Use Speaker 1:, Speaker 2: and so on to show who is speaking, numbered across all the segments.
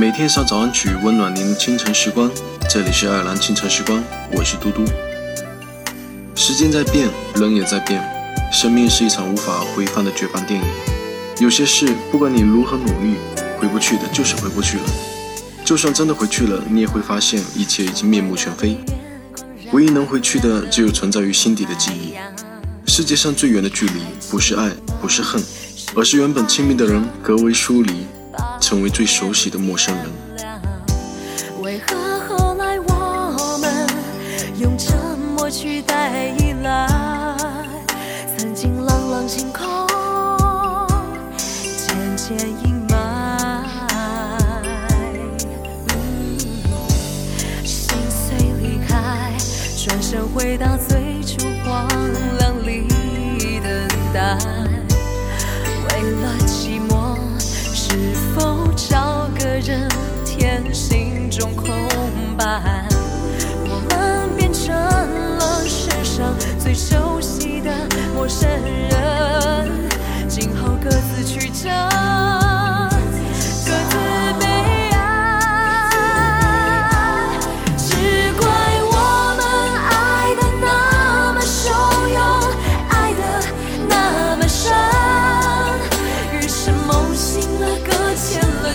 Speaker 1: 每天一首早安曲，温暖您的清晨时光。这里是爱尔兰清晨时光，我是嘟嘟。时间在变，人也在变，生命是一场无法回放的绝版电影。有些事，不管你如何努力，回不去的就是回不去了。就算真的回去了，你也会发现一切已经面目全非。
Speaker 2: 唯
Speaker 1: 一能回去的，只有存在于心底的记忆。世界上最远的距离，不是爱，不是恨，
Speaker 2: 而是原本亲密的
Speaker 1: 人隔为疏离。成为最熟悉的陌生人。
Speaker 2: 为何后来我们用沉默取代依赖？曾经朗朗星空渐渐阴霾，心碎离开，转身回到最种空白，我们变成了世上最熟悉的陌生人，今后各自曲折，各自悲哀。只怪我们爱得那么汹涌，爱得那么深，于是梦醒了，搁浅了。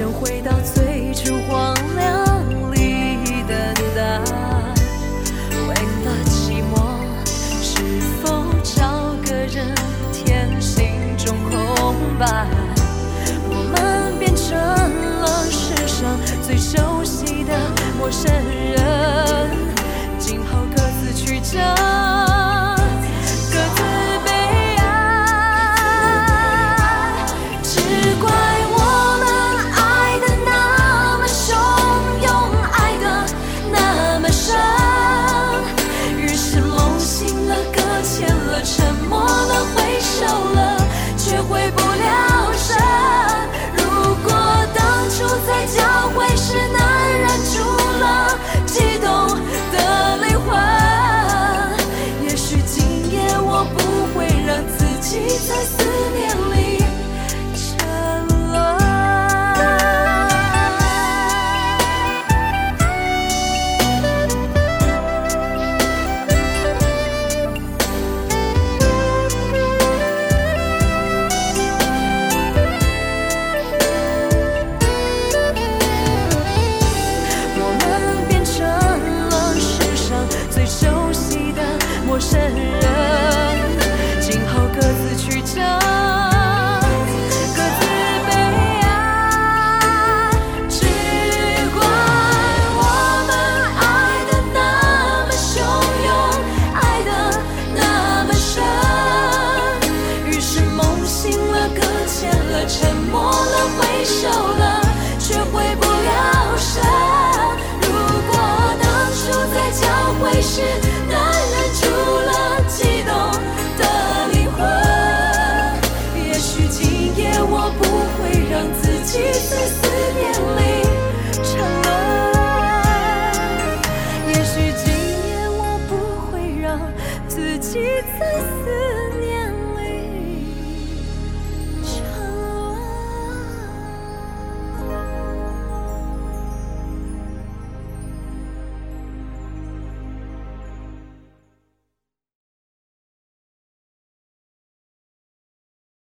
Speaker 2: 想回到最初荒凉里等待，为了寂寞，是否找个人填心中空白？我们变成了世上最熟悉的陌生人。想各自悲哀，只怪我们爱的那么汹涌，爱的那么深，于是梦醒了，搁浅了，沉默了，挥手了。